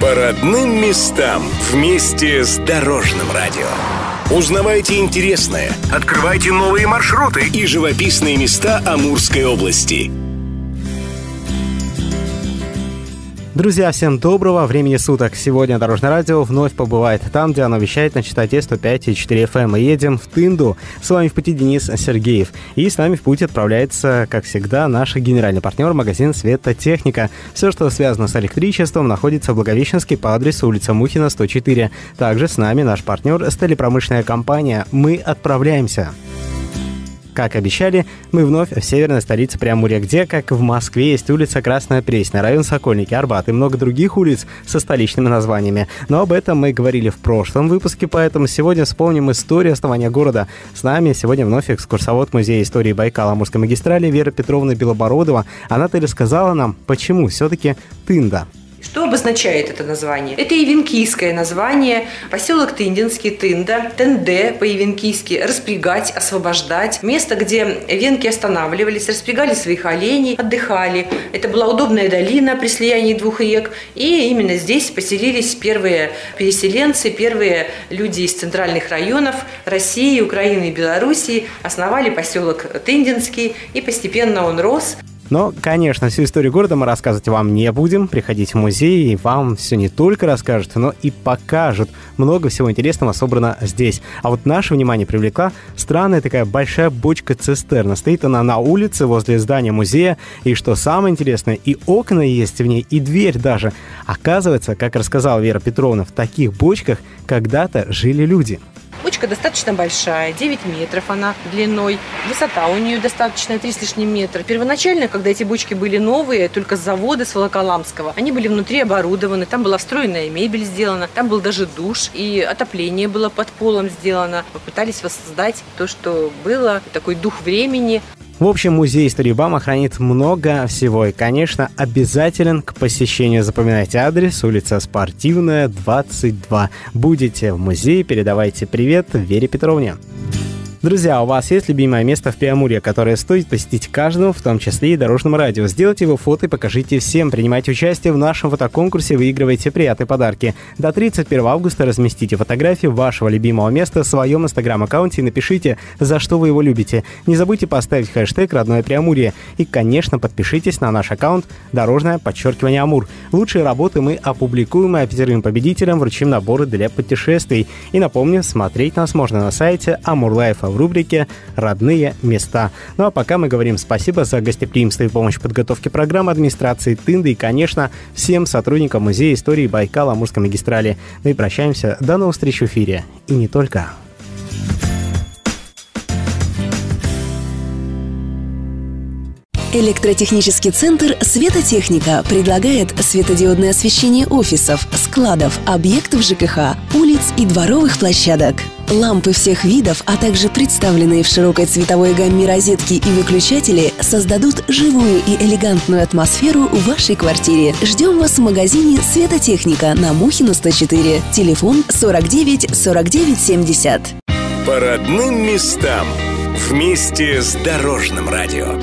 По родным местам вместе с Дорожным радио. Узнавайте интересное, открывайте новые маршруты и живописные места Амурской области. Друзья, всем доброго времени суток. Сегодня Дорожное радио вновь побывает там, где оно вещает на частоте 105,4 FM. Мы едем в Тынду. С вами в пути Денис Сергеев. И с нами в путь отправляется, как всегда, наш генеральный партнер магазин Светотехника. Все, что связано с электричеством, находится в Благовещенске по адресу улица Мухина, 104. Также с нами наш партнер сталепромышленная компания. Мы отправляемся. Как обещали, мы вновь в северной столице Преамурья, где, как в Москве, есть улица Красная Пресня, район Сокольники, Арбат и много других улиц со столичными названиями. Но об этом мы говорили в прошлом выпуске, поэтому сегодня вспомним историю основания города. С нами сегодня вновь экскурсовод Музея истории Байкала Амурской магистрали Вера Петровна Белобородова. Она-то рассказала нам, почему все-таки Тында. Что обозначает это название? Это ивенкийское название, поселок Тындинский, Тында, Тенде по-ивенкийски, распрягать, освобождать. Место, где венки останавливались, распрягали своих оленей, отдыхали. Это была удобная долина при слиянии двух рек. И именно здесь поселились первые переселенцы, первые люди из центральных районов России, Украины и Белоруссии. Основали поселок Тындинский, и постепенно он рос. Но, конечно, всю историю города мы рассказывать вам не будем. Приходите в музей, и вам все не только расскажут, но и покажут. Много всего интересного собрано здесь. А вот наше внимание привлекла странная такая большая бочка цистерна. Стоит она на улице возле здания музея. И что самое интересное, и окна есть в ней, и дверь даже. Оказывается, как рассказала Вера Петровна, в таких бочках когда-то жили люди. Бочка достаточно большая, 9 метров она длиной. Высота у нее достаточно 3 с лишним метра. Первоначально, когда эти бочки были новые, только с завода, с Волоколамского, они были внутри оборудованы, там была встроенная мебель сделана, там был даже душ, и отопление было под полом сделано. Попытались воссоздать то, что было, такой дух времени. В общем, музей истории БАМа хранит много всего и, конечно, обязателен к посещению. Запоминайте адрес, улица Спортивная, 22. Будете в музее, передавайте привет Вере Петровне. Друзья, у вас есть любимое место в Приамурье, которое стоит посетить каждому, в том числе и дорожному радио. Сделайте его фото и покажите всем. Принимайте участие в нашем фотоконкурсе, выигрывайте приятные подарки. До 31 августа разместите фотографии вашего любимого места в своем инстаграм-аккаунте и напишите, за что вы его любите. Не забудьте поставить хэштег «Родное Приамурье». И, конечно, подпишитесь на наш аккаунт «Дорожное подчеркивание Амур». Лучшие работы мы опубликуем, и пятерым победителям вручим наборы для путешествий. И напомню, смотреть нас можно на сайте Амур Life в рубрике «Родные места». Ну а пока мы говорим спасибо за гостеприимство и помощь в подготовке программы администрации Тынды и, конечно, всем сотрудникам Музея истории Байкала Амурской магистрали. Ну и прощаемся. До новых встреч в эфире. И не только. Электротехнический центр «Светотехника» предлагает светодиодное освещение офисов, складов, объектов ЖКХ, улиц и дворовых площадок. Лампы всех видов, а также представленные в широкой цветовой гамме розетки и выключатели создадут живую и элегантную атмосферу в вашей квартире. Ждем вас в магазине «Светотехника» на Мухина 104. Телефон 49 49 70. По родным местам. Вместе с Дорожным радио.